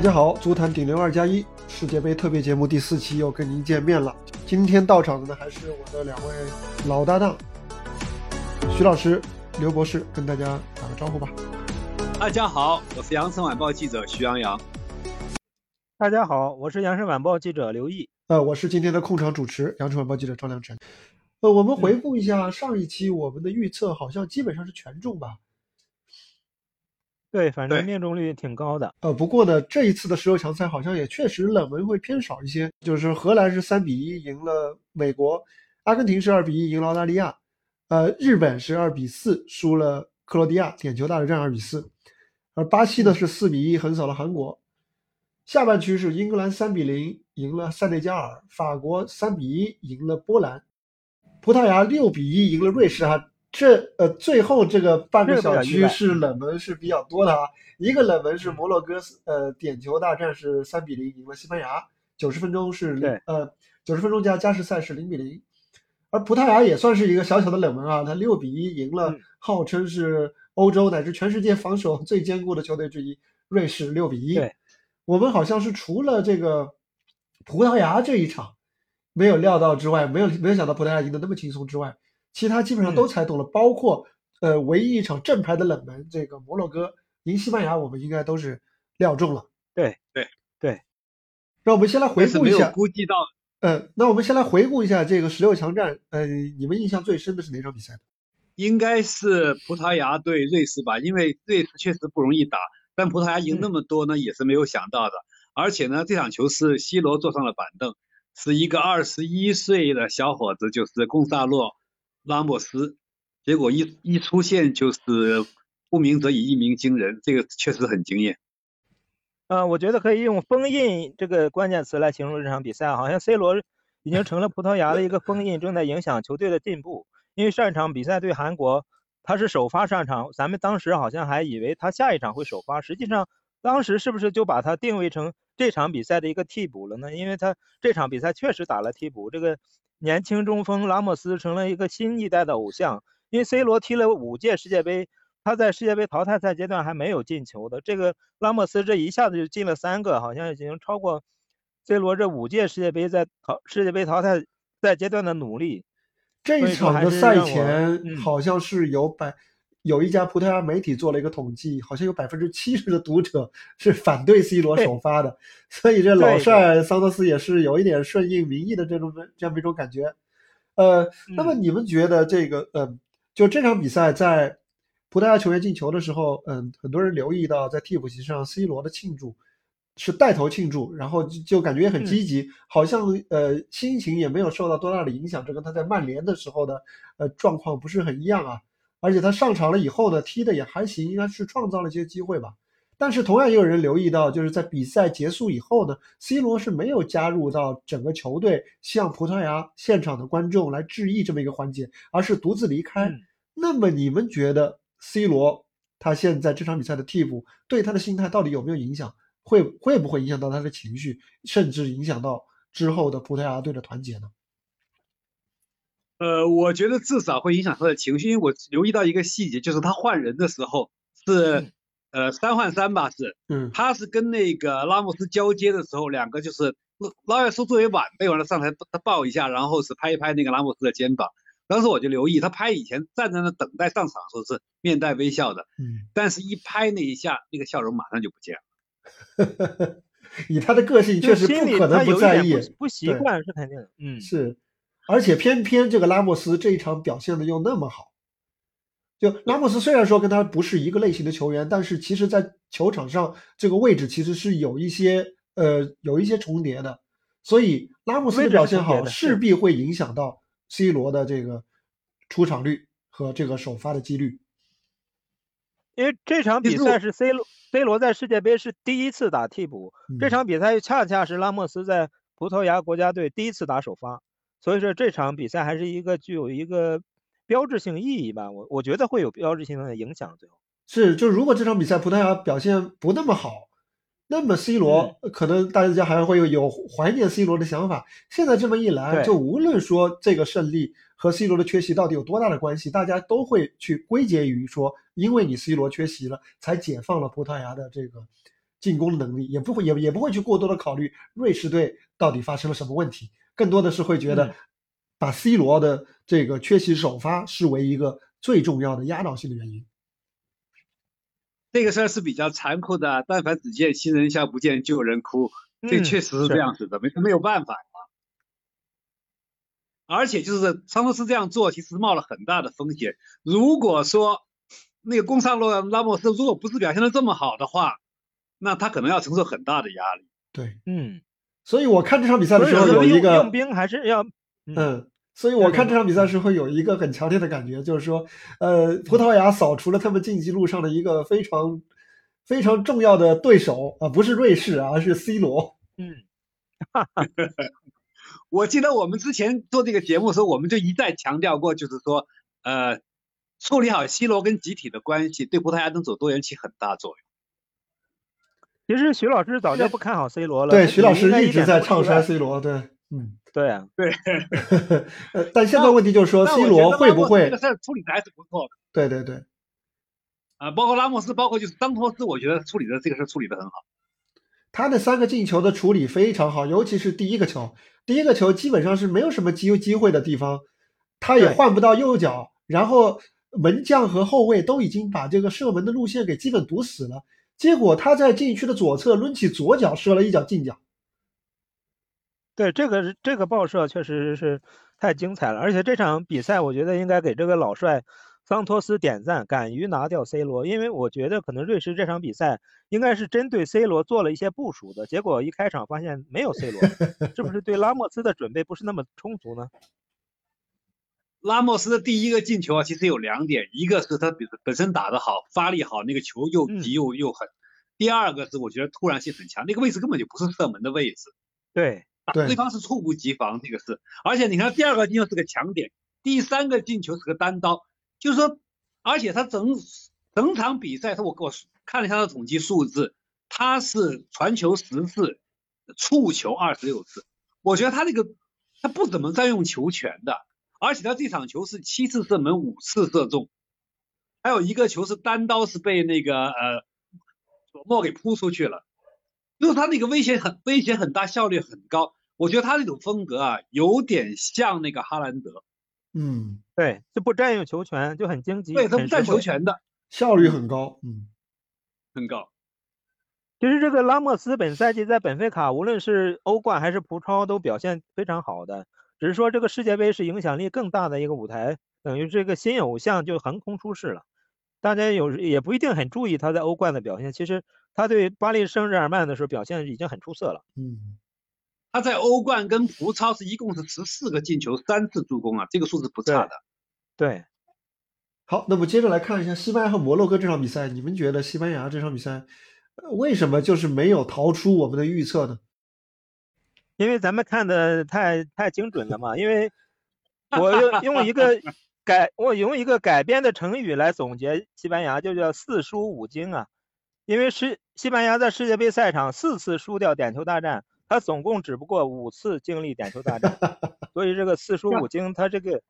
大家好，足坛顶流二加一世界杯特别节目第四期又跟您见面了。今天到场的呢还是我的两位老搭档，徐老师、刘博士，跟大家打个招呼吧。大家好，我是羊城晚报记者徐洋洋。大家好，我是羊城晚报记者刘毅。呃，我是今天的控场主持，羊城晚报记者张良辰。呃，我们回顾一下上一期我们的预测，好像基本上是全中吧。对，反正命中率挺高的。呃，不过呢，这一次的十六强赛好像也确实冷门会偏少一些。就是荷兰是三比一赢了美国，阿根廷是二比一赢了澳大利亚，呃，日本是二比四输了克罗地亚，点球大战二比四，而巴西呢是四比一横扫了韩国。下半区是英格兰三比零赢了塞内加尔，法国三比一赢了波兰，葡萄牙六比一赢了瑞士啊。这呃，最后这个半个小区是冷门是比较多的啊。一个冷门是摩洛哥，呃，点球大战是三比零赢了西班牙，九十分钟是零，呃，九十分钟加加时赛是零比零。而葡萄牙也算是一个小小的冷门啊，他六比一赢了号称是欧洲乃至全世界防守最坚固的球队之一瑞士，六比一。我们好像是除了这个葡萄牙这一场没有料到之外，没有没有想到葡萄牙赢得那么轻松之外。其他基本上都猜中了，包括呃唯一一场正牌的冷门，这个摩洛哥赢西班牙，我们应该都是料中了。对对对，让我们先来回顾一下。估计到，呃，那我们先来回顾一下这个十六强战，呃，你们印象最深的是哪场比赛？应该是葡萄牙对瑞士吧，因为瑞士确实不容易打，但葡萄牙赢那么多呢，也是没有想到的。而且呢，这场球是 C 罗坐上了板凳，是一个二十一岁的小伙子，就是贡萨洛。拉莫斯，结果一一出现就是不鸣则已，一鸣惊人，这个确实很惊艳。嗯，我觉得可以用封印这个关键词来形容这场比赛，好像 C 罗已经成了葡萄牙的一个封印，正在影响球队的进步。因为上一场比赛对韩国，他是首发上场，咱们当时好像还以为他下一场会首发，实际上当时是不是就把他定位成这场比赛的一个替补了呢？因为他这场比赛确实打了替补，这个。年轻中锋拉莫斯成了一个新一代的偶像，因为 C 罗踢了五届世界杯，他在世界杯淘汰赛阶段还没有进球的，这个拉莫斯这一下子就进了三个，好像已经超过 C 罗这五届世界杯在淘世界杯淘汰赛阶段的努力。这一场的赛前好像是有百。有一家葡萄牙媒体做了一个统计，好像有百分之七十的读者是反对 C 罗首发的，所以这老帅桑德斯也是有一点顺应民意的这种这样一种感觉。呃，那么你们觉得这个，嗯，就这场比赛在葡萄牙球员进球的时候，嗯，很多人留意到在替补席上 C 罗的庆祝是带头庆祝，然后就就感觉也很积极，好像呃心情也没有受到多大的影响，这跟他在曼联的时候的呃状况不是很一样啊。而且他上场了以后呢，踢的也还行，应该是创造了一些机会吧。但是同样也有人留意到，就是在比赛结束以后呢，C 罗是没有加入到整个球队向葡萄牙现场的观众来致意这么一个环节，而是独自离开。那么你们觉得 C 罗他现在这场比赛的替补对他的心态到底有没有影响？会会不会影响到他的情绪，甚至影响到之后的葡萄牙队的团结呢？呃，我觉得至少会影响他的情绪，因为我留意到一个细节，就是他换人的时候是呃三换三吧，是，嗯，他是跟那个拉莫斯交接的时候，两个就是拉约苏作为晚辈完了上台他抱一下，然后是拍一拍那个拉莫斯的肩膀。当时我就留意他拍以前站在那等待上场的时候是面带微笑的，嗯，但是一拍那一下，那个笑容马上就不见了。以他的个性，确实不可能不在意，不习惯是肯定的，嗯，是。而且偏偏这个拉莫斯这一场表现的又那么好，就拉莫斯虽然说跟他不是一个类型的球员，但是其实在球场上这个位置其实是有一些呃有一些重叠的，所以拉莫斯的表现好势必会影响到 C 罗的这个出场率和这个首发的几率。因为这场比赛是 C 罗 C 罗在世界杯是第一次打替补，这场比赛恰恰是拉莫斯在葡萄牙国家队第一次打首发。所以说这场比赛还是一个具有一个标志性意义吧，我我觉得会有标志性的影响。最后是，就如果这场比赛葡萄牙表现不那么好，那么 C 罗可能大家还会有有怀念 C 罗的想法。现在这么一来，就无论说这个胜利和 C 罗的缺席到底有多大的关系，大家都会去归结于说，因为你 C 罗缺席了，才解放了葡萄牙的这个进攻能力，也不会也也不会去过多的考虑瑞士队到底发生了什么问题，更多的是会觉得把 C 罗的这个缺席首发视为一个最重要的压倒性的原因。这个事儿是比较残酷的，但凡只见新人笑，不见旧人哭，这确实是这样子的，没没有办法。而且就是桑托斯这样做，其实冒了很大的风险。如果说那个贡萨洛拉莫斯如果不是表现的这么好的话，那他可能要承受很大的压力。对，嗯。所以我看这场比赛的时候有一个用兵还是要嗯。所以我看这场比赛时候有一个很强烈的感觉，就是说，呃，葡萄牙扫除了他们晋级路上的一个非常非常重要的对手啊，不是瑞士，而是 C 罗。嗯。哈哈 我记得我们之前做这个节目的时候，我们就一再强调过，就是说，呃，处理好 C 罗跟集体的关系，对葡萄牙能走多远起很大作用。其实徐老师早就不看好 C 罗了。对，徐老师一直在唱衰 C 罗。对，嗯，对啊，对。但现在问题就是说，C 罗会不会？这个事儿处理的还是不错的。对对对。啊，包括拉莫斯，包括就是桑托斯，我觉得处理的这个事儿处理的很好。他的三个进球的处理非常好，尤其是第一个球。第一个球基本上是没有什么机机会的地方，他也换不到右脚，然后门将和后卫都已经把这个射门的路线给基本堵死了。结果他在禁区的左侧抡起左脚射了一脚近角。对，这个这个爆射确实是太精彩了，而且这场比赛我觉得应该给这个老帅。桑托斯点赞，敢于拿掉 C 罗，因为我觉得可能瑞士这场比赛应该是针对 C 罗做了一些部署的，结果一开场发现没有 C 罗，是不是对拉莫斯的准备不是那么充足呢？拉莫斯的第一个进球啊，其实有两点，一个是他本本身打得好，发力好，那个球又急又又狠；第二个是我觉得突然性很强，那个位置根本就不是射门的位置，对，对。方是猝不及防，这个是，而且你看第二个进球是个强点，第三个进球是个单刀。就是说，而且他整整场比赛，他我我看了一下他的统计数字，他是传球十次，触球二十六次。我觉得他那个他不怎么占用球权的，而且他这场球是七次射门五次射中，还有一个球是单刀是被那个呃索莫给扑出去了，就是他那个威胁很威胁很大，效率很高。我觉得他那种风格啊，有点像那个哈兰德。嗯，对，就不占用球权，就很经济，对，他不占球权的，效率很高，嗯，很高。其实这个拉莫斯本赛季在本菲卡，无论是欧冠还是葡超，都表现非常好的。只是说这个世界杯是影响力更大的一个舞台，等于这个新偶像就横空出世了。大家有也不一定很注意他在欧冠的表现，其实他对巴黎圣日耳曼的时候表现已经很出色了。嗯。他在欧冠跟葡超是一共是十四个进球，三次助攻啊，这个数字不差的。对，好，那么接着来看一下西班牙和摩洛哥这场比赛，你们觉得西班牙这场比赛为什么就是没有逃出我们的预测呢？因为咱们看的太太精准了嘛，因为我用用一个 改我用一个改编的成语来总结西班牙，就叫四输五经啊。因为是西班牙在世界杯赛场四次输掉点球大战。他总共只不过五次经历点球大战，所以这个四输五经，他这个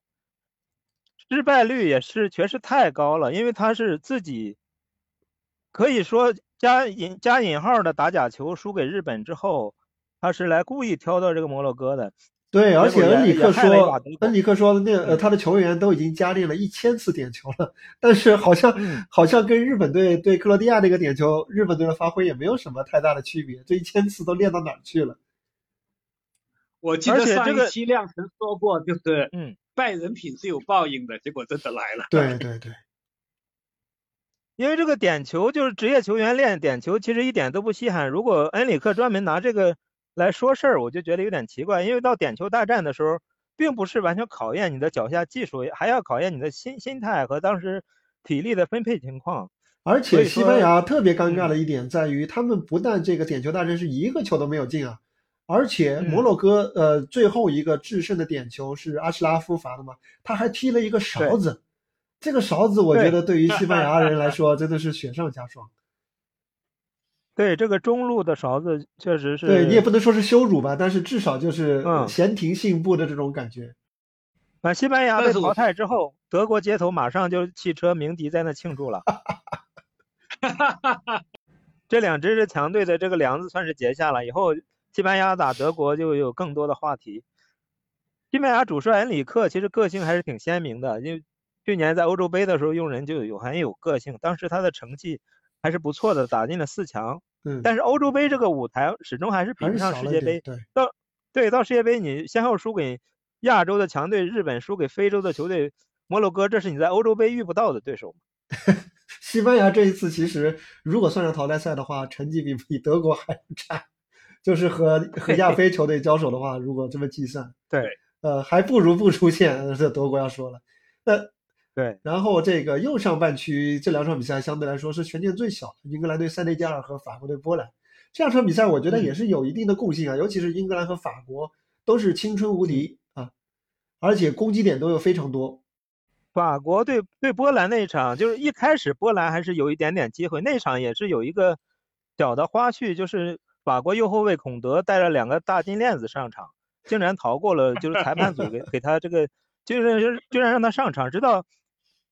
失败率也是确实太高了。因为他是自己可以说加引加引号的打假球输给日本之后，他是来故意挑到这个摩洛哥的。对，而且恩里克说，恩里克说，那呃，他的球员都已经加练了一千次点球了，但是好像好像跟日本队对克罗地亚那个点球，日本队的发挥也没有什么太大的区别。这一千次都练到哪儿去了？我记得上一期亮曾说过，就是嗯，拜人品是有报应的，结果真的来了。对对对，因为这个点球就是职业球员练点球，其实一点都不稀罕。如果恩里克专门拿这个。来说事儿，我就觉得有点奇怪，因为到点球大战的时候，并不是完全考验你的脚下技术，还要考验你的心心态和当时体力的分配情况。而且西班牙特别尴尬的一点在于，他们不但这个点球大战是一个球都没有进啊，而且摩洛哥呃最后一个制胜的点球是阿什拉夫罚的嘛，他还踢了一个勺子，这个勺子我觉得对于西班牙人来 说真的是雪上加霜。对这个中路的勺子确实是，对你也不能说是羞辱吧，但是至少就是闲庭信步的这种感觉。把西班牙被淘汰之后，德国街头马上就汽车鸣笛在那庆祝了。这两支强队的这个梁子算是结下了，以后西班牙打德国就有更多的话题。西班牙主帅恩里克其实个性还是挺鲜明的，因为去年在欧洲杯的时候用人就有很有个性，当时他的成绩还是不错的，打进了四强。嗯，但是欧洲杯这个舞台始终还是比不上世界杯。对，到对到世界杯你先后输给亚洲的强队日本，输给非洲的球队摩洛哥，这是你在欧洲杯遇不到的对手。西班牙这一次其实如果算上淘汰赛的话，成绩比比德国还差，就是和和亚非球队交手的话，如果这么计算，对，呃，还不如不出现。这德国要说了，那。对，然后这个右上半区这两场比赛相对来说是悬念最小的，英格兰对塞内加尔和法国对波兰这两场比赛，我觉得也是有一定的共性啊，尤其是英格兰和法国都是青春无敌啊，而且攻击点都有非常多。法国对对波兰那一场，就是一开始波兰还是有一点点机会，那场也是有一个小的花絮，就是法国右后卫孔德带着两个大金链子上场，竟然逃过了就是裁判组给 给他这个，就是居然让他上场，直到。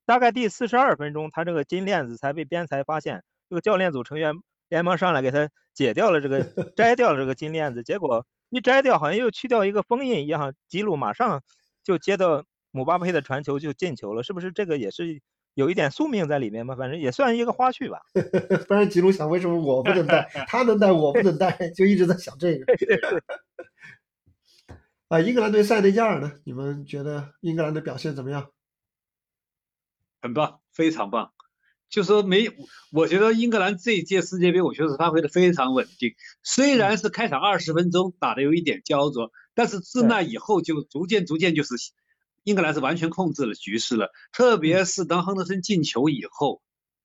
大概第四十二分钟，他这个金链子才被边裁发现，这个教练组成员连忙上来给他解掉了这个，摘掉了这个金链子。结果一摘掉，好像又去掉一个封印一样，吉鲁马上就接到姆巴佩的传球就进球了。是不是这个也是有一点宿命在里面嘛？反正也算一个花絮吧。不然吉鲁想，为什么我不能带，他能带，我不能带，就一直在想这个。啊，英格兰对塞内加尔呢？你们觉得英格兰的表现怎么样？很棒，非常棒。就说没，我觉得英格兰这一届世界杯，我觉得是发挥的非常稳定。虽然是开场二十分钟打的有一点焦灼，但是自那以后就逐渐逐渐就是英格兰是完全控制了局势了。特别是当亨德森进球以后，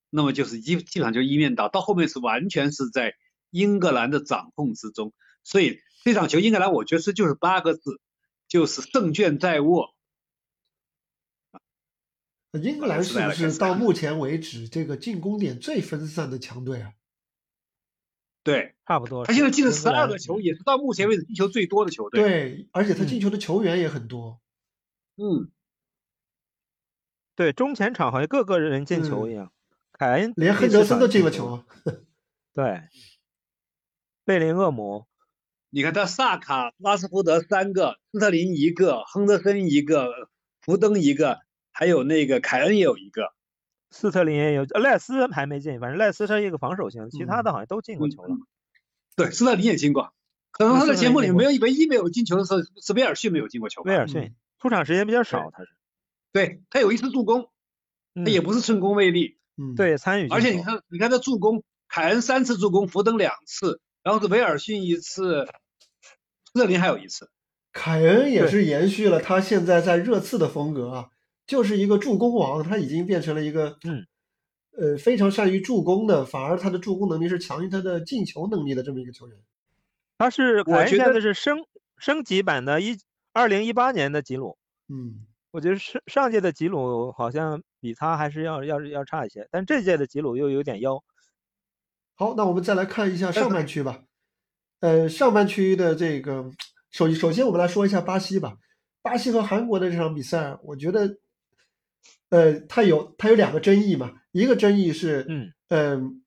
那么就是基基本上就一面倒，到后面是完全是在英格兰的掌控之中。所以这场球英格兰，我觉得是就是八个字，就是胜券在握。英格兰是不是到目前为止这个进攻点最分散的强队啊？对，差不多。他现在进了十二个球，也是到目前为止进球最多的球队。对，而且他进球的球员也很多。嗯，对，中前场好像各个人进球一样。凯恩连亨德森都进了球。对，贝林厄姆，你看他萨卡、拉斯福德三个，斯特林一个，亨德森一个，福登一个。还有那个凯恩也有一个，斯特林也有，赖斯还没进，反正赖斯是一个防守型，其他的好像都进过球了。对，斯特林也进过，可能他的节目里没有唯一没有进球的时候是威尔逊没有进过球。威尔逊出场时间比较少，他是。对他有一次助攻，他也不是寸功未立。嗯，对，参与。而且你看，你看他助攻，凯恩三次助攻，福登两次，然后是威尔逊一次，斯特林还有一次。凯恩也是延续了他现在在热刺的风格啊。就是一个助攻王，他已经变成了一个，嗯，呃，非常善于助攻的，反而他的助攻能力是强于他的进球能力的这么一个球员。他是我觉得是升升级版的，一二零一八年的吉鲁。嗯，我觉得上上届的吉鲁好像比他还是要要要差一些，但这届的吉鲁又有点妖。好，那我们再来看一下上半区吧。呃，上半区的这个首首先我们来说一下巴西吧。巴西和韩国的这场比赛，我觉得。呃，他有他有两个争议嘛，一个争议是，嗯嗯，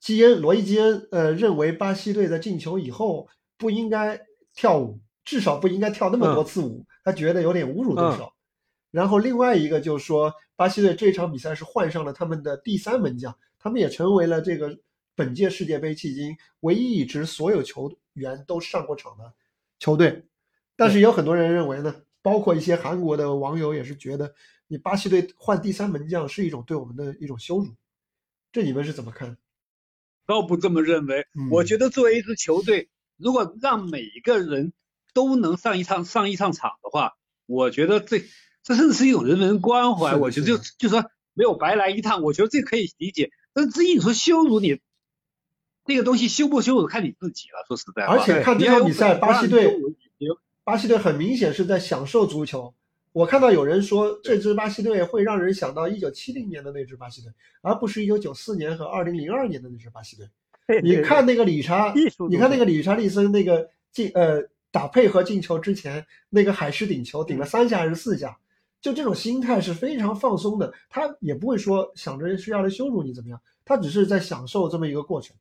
基恩罗伊基恩呃认为巴西队在进球以后不应该跳舞，至少不应该跳那么多次舞，他觉得有点侮辱对手。然后另外一个就是说，巴西队这场比赛是换上了他们的第三门将，他们也成为了这个本届世界杯迄今唯一一支所有球员都上过场的球队。但是有很多人认为呢，包括一些韩国的网友也是觉得。你巴西队换第三门将是一种对我们的一种羞辱，这你们是怎么看？倒不这么认为，我觉得作为一支球队，如果让每一个人都能上一场上一场场的话，我觉得这这甚至是一种人文关怀。我觉得就就说没有白来一趟，我觉得这可以理解。但是至于你说羞辱你，那个东西羞不羞辱看你自己了。说实在话，而且看这场比赛，巴西队巴西队很明显是在享受足球。我看到有人说这支巴西队会让人想到一九七零年的那支巴西队，而不是一九九四年和二零零二年的那支巴西队。你看那个理查，你看那个理查利森那个进呃打配合进球之前那个海狮顶球顶了三下还是四下，就这种心态是非常放松的，他也不会说想着是要来羞辱你怎么样，他只是在享受这么一个过程，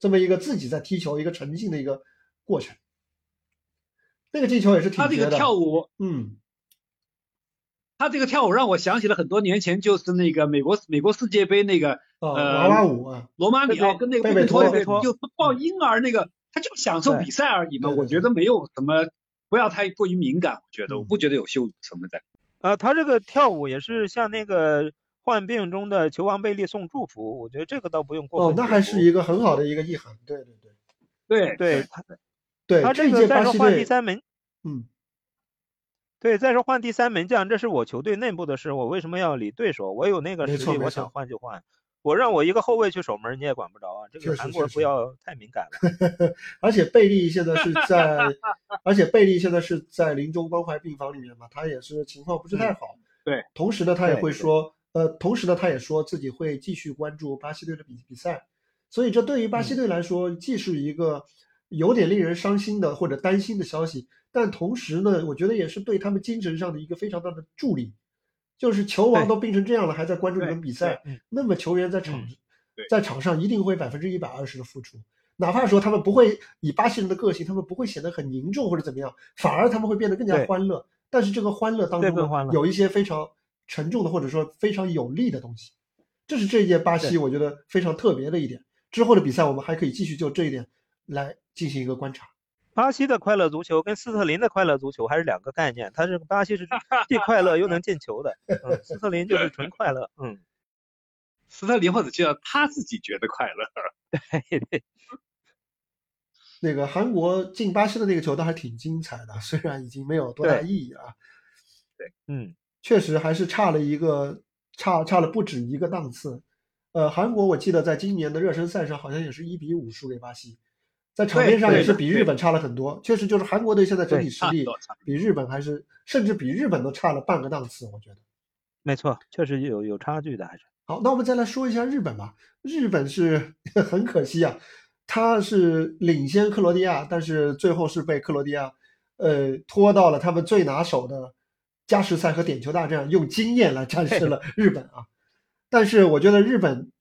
这么一个自己在踢球一个沉浸的一个过程。那个进球也是挺他这个跳舞，嗯，他这个跳舞让我想起了很多年前，就是那个美国美国世界杯那个呃娃娃舞啊，罗马里奥跟那个贝贝托就抱婴儿那个，他就享受比赛而已嘛。我觉得没有什么，不要太过于敏感。我觉得我不觉得有羞辱什么在。呃，他这个跳舞也是像那个患病中的球王贝利送祝福，我觉得这个倒不用过分。哦，那还是一个很好的一个意涵。对对对，对对他。对他这个再说换第三门，嗯，对，再说换第三门将，这是我球队内部的事，我为什么要理对手？我有那个实力，我想换就换。我让我一个后卫去守门，你也管不着啊。这个韩国不要太敏感了。而且贝利现在是在，而且贝利现在是在临终关怀病房里面嘛，他也是情况不是太好。对，同时呢，他也会说，呃，同时呢，他也说自己会继续关注巴西队的比比赛。所以这对于巴西队来说，既是一个。有点令人伤心的或者担心的消息，但同时呢，我觉得也是对他们精神上的一个非常大的助力。就是球王都病成这样了，还在关注你们比赛，那么球员在场在场上一定会百分之一百二十的付出，哪怕说他们不会以巴西人的个性，他们不会显得很凝重或者怎么样，反而他们会变得更加欢乐。但是这个欢乐当中有一些非常沉重的或者说非常有利的东西，这是这一届巴西我觉得非常特别的一点。之后的比赛我们还可以继续就这一点来。进行一个观察，巴西的快乐足球跟斯特林的快乐足球还是两个概念。他是巴西是 既快乐又能进球的，斯特林就是纯快乐。嗯，斯特林或者叫他自己觉得快乐。对 对。那个韩国进巴西的那个球倒还挺精彩的，虽然已经没有多大意义啊。对，嗯，确实还是差了一个，差差了不止一个档次。呃，韩国我记得在今年的热身赛上好像也是一比五输给巴西。在场面上也是比日本差了很多，确实就是韩国队现在整体实力比日本还是甚至比日本都差了半个档次，我觉得。没错，确实有有差距的还是。好，那我们再来说一下日本吧。日本是 很可惜啊，他是领先克罗地亚，但是最后是被克罗地亚呃拖到了他们最拿手的加时赛和点球大战，用经验来 战胜了日本啊。但是我觉得日本。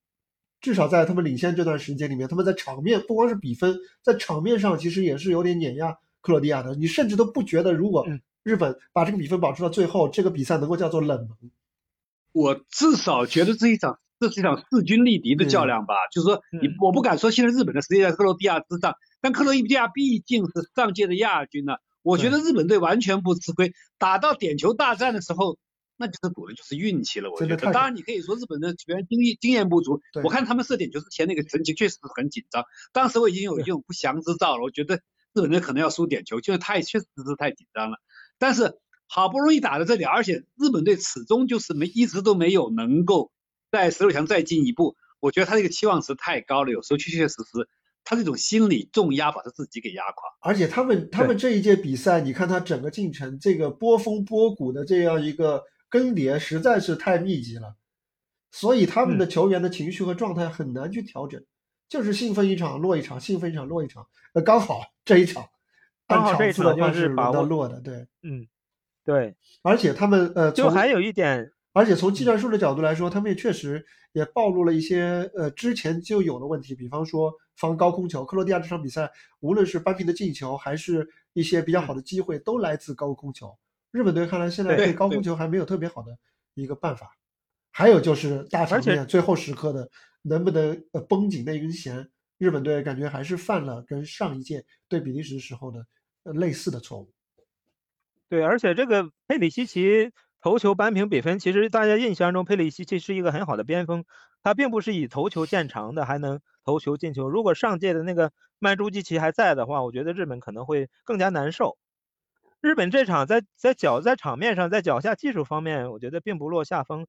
至少在他们领先这段时间里面，他们在场面不光是比分，在场面上其实也是有点碾压克罗地亚的。你甚至都不觉得，如果日本把这个比分保持到最后，这个比赛能够叫做冷门。我至少觉得这一场这是一场势均力敌的较量吧。就是说，你我不敢说现在日本的实力在克罗地亚之上，但克罗地亚毕竟是上届的亚军呢。我觉得日本队完全不吃亏。打到点球大战的时候。那就是赌的就是运气了，我觉得。当然，你可以说日本的球员经验经验不足。我看他们射点球之前那个神情确实很紧张。当时我已经有一种不祥之兆了，我觉得日本队可能要输点球，就是太确实是太紧张了。但是好不容易打到这里，而且日本队始终就是没一直都没有能够在十六强再进一步。我觉得他这个期望值太高了，有时候确确实实他这种心理重压把他自己给压垮。而且他们他们这一届比赛，你看他整个进程，这个波峰波谷的这样一个。更迭实在是太密集了，所以他们的球员的情绪和状态很难去调整，就是兴奋一场落一场，兴奋一场落一场。呃，刚好这一场，刚好这一场就是轮到落的，对，嗯，对。而且他们呃，就还有一点，而且从技战术的角度来说，他们也确实也暴露了一些呃之前就有的问题，比方说防高空球。克罗地亚这场比赛，无论是扳平的进球，还是一些比较好的机会，都来自高空球。日本队看来现在对高空球还没有特别好的一个办法，还有就是大场面最后时刻的能不能呃绷紧那根弦，日本队感觉还是犯了跟上一届对比利时时候的呃类似的错误。对，而且这个佩里西奇头球扳平比分，其实大家印象中佩里西奇是一个很好的边锋，他并不是以头球见长的，还能头球进球。如果上届的那个曼朱基奇还在的话，我觉得日本可能会更加难受。日本这场在在脚在场面上在脚下技术方面，我觉得并不落下风，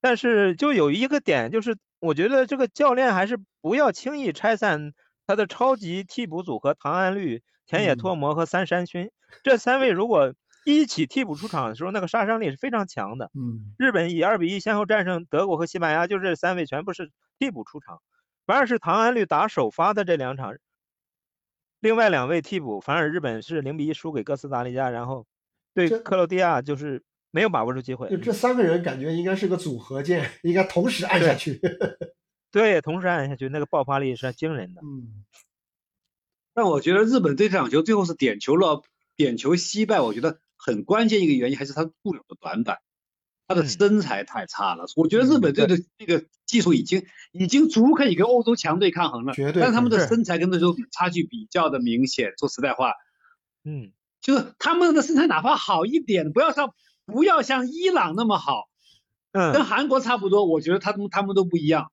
但是就有一个点，就是我觉得这个教练还是不要轻易拆散他的超级替补组合唐安绿、田野拓磨和三山勋这三位，如果一起替补出场的时候，那个杀伤力是非常强的。嗯，日本以二比一先后战胜德国和西班牙，就这三位全部是替补出场，反而是唐安绿打首发的这两场。另外两位替补，反而日本是零比一输给哥斯达黎加，然后对克罗地亚就是没有把握住机会。就这三个人感觉应该是个组合键，应该同时按下去。对，同时按下去，那个爆发力是惊人的。嗯。但我觉得日本这场球最后是点球了，点球惜败，我觉得很关键一个原因还是他固有的短板，他的身材太差了。我觉得日本队的这个技术已经已经足可以跟欧洲强队抗衡了，绝对。但他们的身材跟那时候差距比较的明显。说实在话，嗯，就是他们的身材哪怕好一点，不要像不要像伊朗那么好，嗯，跟韩国差不多，我觉得他们他们都不一样。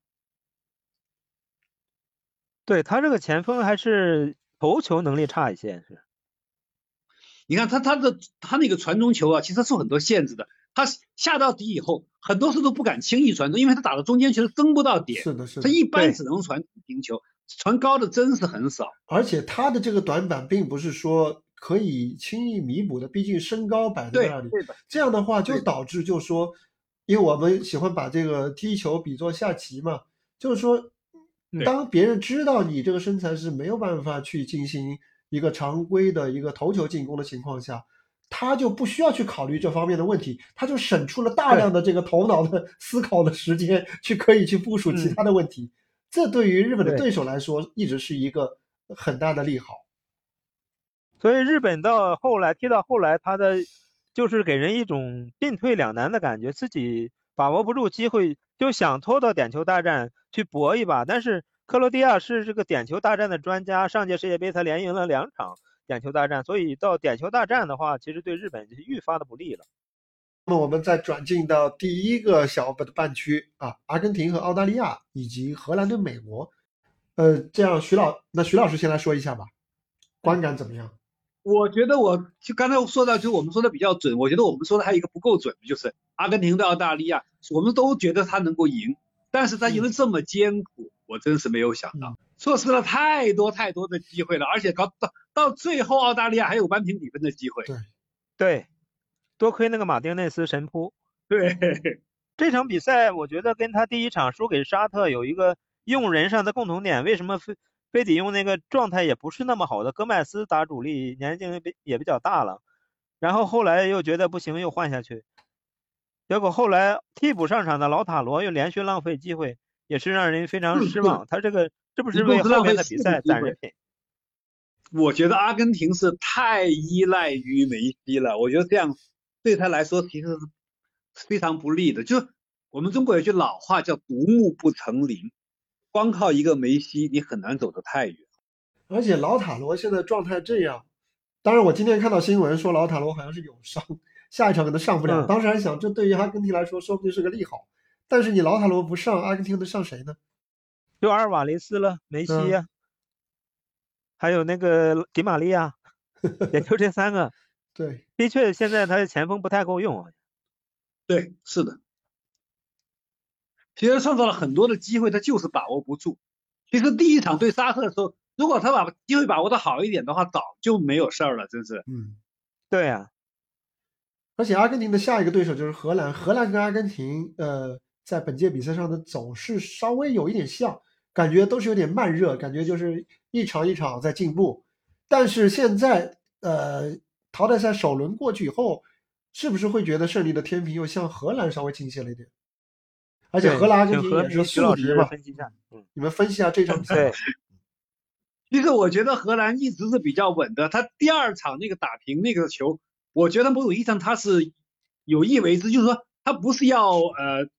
对他这个前锋还是。投球能力差一些是，你看他他的他那个传中球啊，其实受很多限制的。他下到底以后，很多次都不敢轻易传中，因为他打到中间其实争不到点。是的，是的。他一般只能传平球，传高的真是很少。而且他的这个短板并不是说可以轻易弥补的，毕竟身高摆在那里。对的。这样的话就导致就说，因为我们喜欢把这个踢球比作下棋嘛，就是说。当别人知道你这个身材是没有办法去进行一个常规的一个头球进攻的情况下，他就不需要去考虑这方面的问题，他就省出了大量的这个头脑的思考的时间，去可以去部署其他的问题。这对于日本的对手来说，一直是一个很大的利好。所以日本到后来踢到后来，他的就是给人一种进退两难的感觉，自己把握不住机会。就想拖到点球大战去搏一把，但是克罗地亚是这个点球大战的专家，上届世界杯他连赢了两场点球大战，所以到点球大战的话，其实对日本就是愈发的不利了。那么我们再转进到第一个小的半区啊，阿根廷和澳大利亚以及荷兰对美国，呃，这样徐老，那徐老师先来说一下吧，观感怎么样？我觉得我就刚才说到，就我们说的比较准。我觉得我们说的还有一个不够准的，就是阿根廷对澳大利亚，我们都觉得他能够赢，但是他赢得这么艰苦，我真是没有想到，错失了太多太多的机会了，而且搞到到最后，澳大利亚还有扳平比分的机会。对，对，多亏那个马丁内斯神扑。对，这场比赛我觉得跟他第一场输给沙特有一个用人上的共同点，为什么非？非得用那个状态也不是那么好的戈麦斯打主力，年纪比也比较大了，然后后来又觉得不行，又换下去，结果后来替补上场的老塔罗又连续浪费机会，也是让人非常失望。他这个这不是为后面的比赛攒人品？我觉得阿根廷是太依赖于梅西了，我觉得这样对他来说其实是非常不利的。就我们中国有句老话叫“独木不成林”。光靠一个梅西，你很难走得太远。而且老塔罗现在状态这样，当然我今天看到新闻说老塔罗好像是有伤，下一场可能上不了。当时还想，这对于阿根廷来说说不定是个利好。但是你老塔罗不上，阿根廷能上谁呢？就阿尔瓦雷斯了，梅西呀，还有那个迪玛利亚，也就这三个。对，的确现在他的前锋不太够用。对，是的。其实创造了很多的机会，他就是把握不住。其实第一场对沙特的时候，如果他把机会把握的好一点的话，早就没有事儿了，真是。嗯，对呀。而且阿根廷的下一个对手就是荷兰，荷兰跟阿根廷，呃，在本届比赛上的走势稍微有一点像，感觉都是有点慢热，感觉就是一场一场在进步。但是现在，呃，淘汰赛首轮过去以后，是不是会觉得胜利的天平又向荷兰稍微倾斜了一点？而且荷兰阿根廷也是宿敌嘛，你们分析一下这场 比赛。其实我觉得荷兰一直是比较稳的，他第二场那个打平那个球，我觉得某种意义上他是有意为之，就是说他不是要呃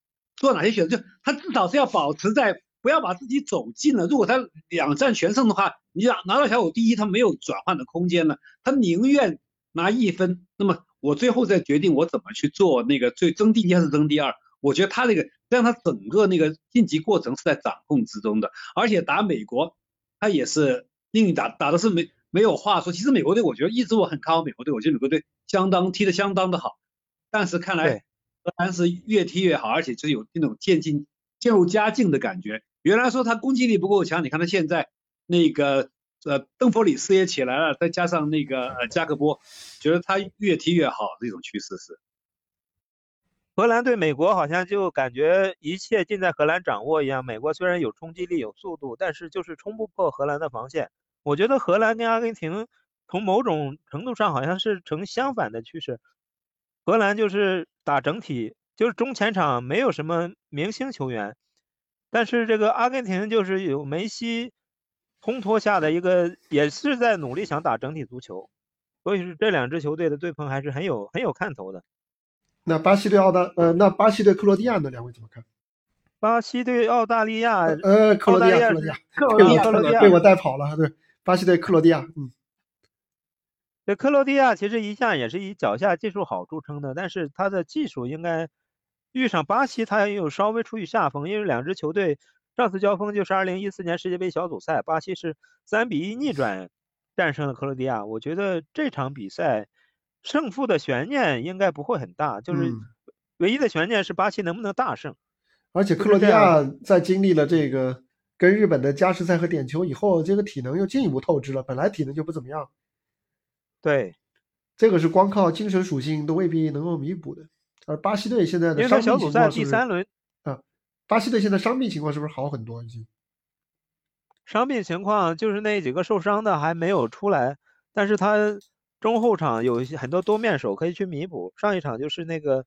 做哪些选择，就他至少是要保持在不要把自己走近了。如果他两战全胜的话，你拿拿到小组第一，他没有转换的空间了，他宁愿拿一分。那么我最后再决定我怎么去做那个最争第一还是争第二。我觉得他那个让他整个那个晋级过程是在掌控之中的，而且打美国，他也是硬打打的是没没有话说。其实美国队我觉得一直我很看好美国队，我觉得美国队相当踢得相当的好，但是看来荷兰是越踢越好，而且就有那种渐进渐入佳境的感觉。原来说他攻击力不够强，你看他现在那个呃邓弗里斯也起来了，再加上那个呃加克波，觉得他越踢越好这种趋势是。荷兰对美国好像就感觉一切尽在荷兰掌握一样。美国虽然有冲击力、有速度，但是就是冲不破荷兰的防线。我觉得荷兰跟阿根廷从某种程度上好像是呈相反的趋势。荷兰就是打整体，就是中前场没有什么明星球员，但是这个阿根廷就是有梅西烘托下的一个，也是在努力想打整体足球，所以是这两支球队的对碰还是很有很有看头的。那巴西对澳大呃，那巴西对克罗地亚呢？两位怎么看？巴西对澳大利亚，呃，克罗地亚，克罗地亚，克罗地亚被我带跑了，对，巴西对克罗地亚，嗯，这克罗地亚其实一向也是以脚下技术好著称的，但是他的技术应该遇上巴西，他也有稍微处于下风，因为两支球队上次交锋就是二零一四年世界杯小组赛，巴西是三比一逆转战胜了克罗地亚，我觉得这场比赛胜负的悬念应该不会很大，就是唯一的悬念是巴西能不能大胜。而且克罗地亚在经历了这个跟日本的加时赛和点球以后，这个体能又进一步透支了。本来体能就不怎么样，对，这个是光靠精神属性都未必能够弥补的。而巴西队现在的伤病情况第三轮啊，巴西队现在伤病情况是不是好很多已经？伤病情况就是那几个受伤的还没有出来，但是他中后场有一些很多多面手可以去弥补。上一场就是那个。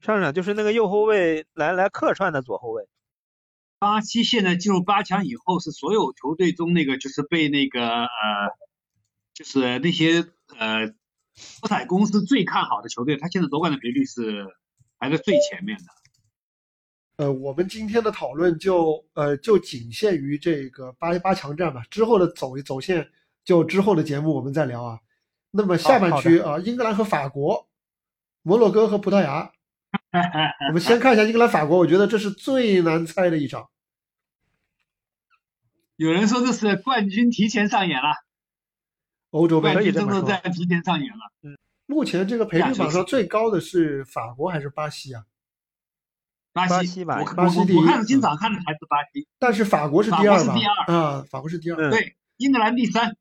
上一场就是那个右后卫来来客串的左后卫。巴西现在进入八强以后，是所有球队中那个就是被那个呃，就是那些呃，博彩公司最看好的球队，他现在夺冠的赔率是排在最前面的。呃，我们今天的讨论就呃就仅限于这个八八强战吧，之后的走走线就之后的节目我们再聊啊。那么下半区啊，英格兰和法国，摩洛哥和葡萄牙。我们先看一下英格兰、法国，我觉得这是最难猜的一场。有人说这是冠军提前上演了，欧洲杯冠军争夺战提前上演了。嗯，目前这个赔率榜上最高的是法国还是巴西啊？巴西吧，巴西第一。我看今早看的还是巴西，但是法国是第二吧？啊，法国是第二。对，英格兰第三。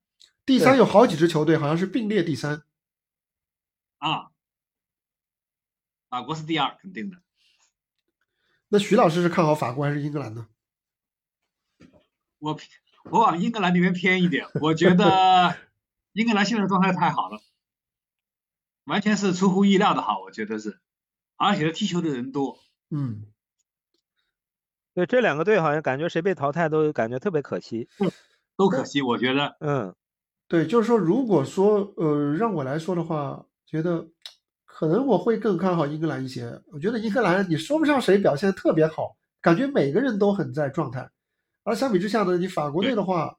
第三有好几支球队好像是并列第三。啊。法国是第二，肯定的。那徐老师是看好法国还是英格兰呢？我我往英格兰那边偏一点，我觉得英格兰现在状态太好了，完全是出乎意料的好，我觉得是，而且踢球的人多。嗯，对，这两个队好像感觉谁被淘汰都感觉特别可惜，都可惜，我觉得。嗯，对，就是说，如果说呃让我来说的话，觉得。可能我会更看好英格兰一些。我觉得英格兰你说不上谁表现特别好，感觉每个人都很在状态。而相比之下呢，你法国队的话，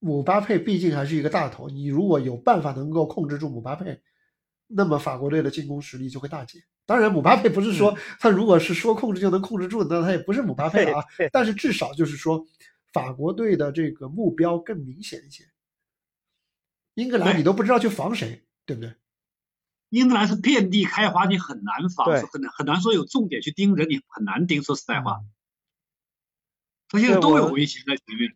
姆巴佩毕竟还是一个大头。你如果有办法能够控制住姆巴佩，那么法国队的进攻实力就会大减。当然，姆巴佩不是说他如果是说控制就能控制住，那他也不是姆巴佩啊。但是至少就是说，法国队的这个目标更明显一些。英格兰你都不知道去防谁，对不对？英格兰是遍地开花，你很难防，很难很难说有重点去盯人，你很难盯。说实在话，他现在都有威胁在前面。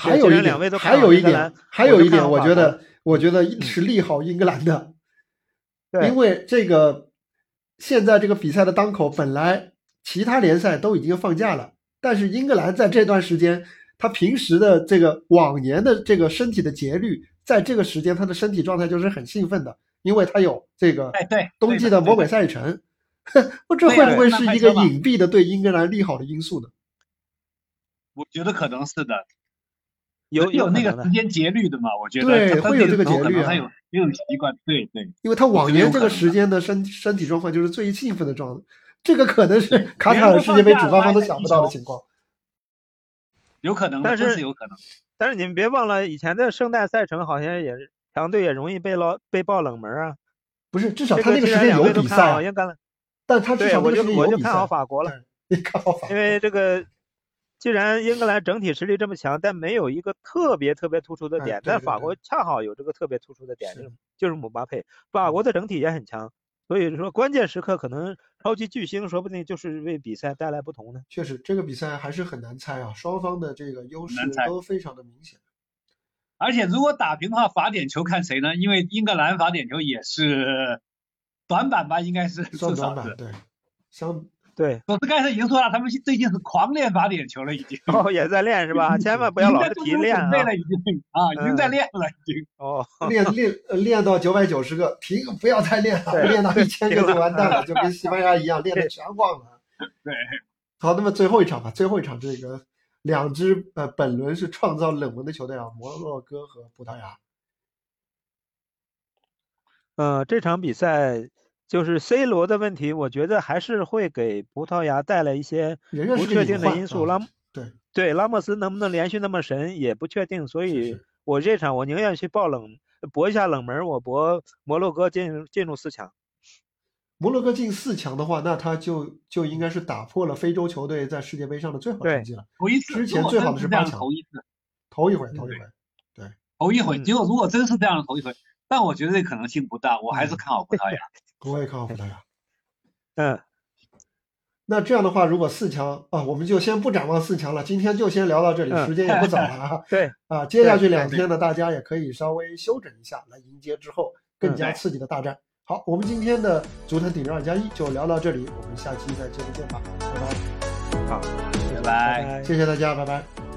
还有一点，还有一点，还有一点，我觉得，我觉得是利好英格兰的，因为这个现在这个比赛的当口，本来其他联赛都已经放假了，但是英格兰在这段时间，他平时的这个往年的这个身体的节律，在这个时间他的身体状态就是很兴奋的。因为他有这个冬季的魔鬼赛程，不这会不会是一个隐蔽的对英格兰利好的因素呢？我觉得可能是的，有有那个时间节律的嘛？我觉得对，会有这个节律啊，有有习惯，对对。因为他往年这个时间的身身体状况就是最兴奋的状态，这个可能是卡塔尔世界杯主办方都想不到的情况。有可能，但是有可能，但是你们别忘了，以前的圣诞赛程好像也是。强队也容易被捞被爆冷门啊，不是，至少他那个时间有比赛，但他至少我就我就看好法国了，你看好法国，因为这个既然英格兰整体实力这么强，但没有一个特别特别突出的点，但法国恰好有这个特别突出的点，就是就是姆巴佩，法国的整体也很强，所以说关键时刻可能超级巨星说不定就是为比赛带来不同呢。确实，这个比赛还是很难猜啊，双方的这个优势都非常的明显。而且如果打平的话，罚点球看谁呢？因为英格兰罚点球也是短板吧，应该是算短板。对，相对。总之刚才已经说了，他们最近是狂练罚点球了，已经。哦，也在练是吧？千万不要老是提练啊。了已经啊，已经在练了已经。哦。练练练到九百九十个，停，不要再练了，练到一千个就完蛋了，就跟西班牙一样，练的全忘了。对。好，那么最后一场吧，最后一场这个两支呃本轮是创造冷门的球队啊，摩洛哥和葡萄牙。呃，这场比赛就是 C 罗的问题，我觉得还是会给葡萄牙带来一些不确定的因素。拉对对，拉莫斯能不能连续那么神也不确定，所以我这场我宁愿去爆冷搏一下冷门，我搏摩洛哥进进入四强。摩洛哥进四强的话，那他就就应该是打破了非洲球队在世界杯上的最好成绩了。头一次，之前最好的是八强。头一次，头一回，头一回，对，头一回。结果如果真是这样的头一回，但我觉得这可能性不大，我还是看好葡萄牙。我也看好葡萄牙。嗯，那这样的话，如果四强啊，我们就先不展望四强了，今天就先聊到这里，时间也不早了啊。对啊，接下去两天呢，大家也可以稍微休整一下，来迎接之后更加刺激的大战。好，我们今天的足坛顶流二加一就聊到这里，我们下期再接着见吧，拜拜。好，拜拜，谢谢大家，拜拜。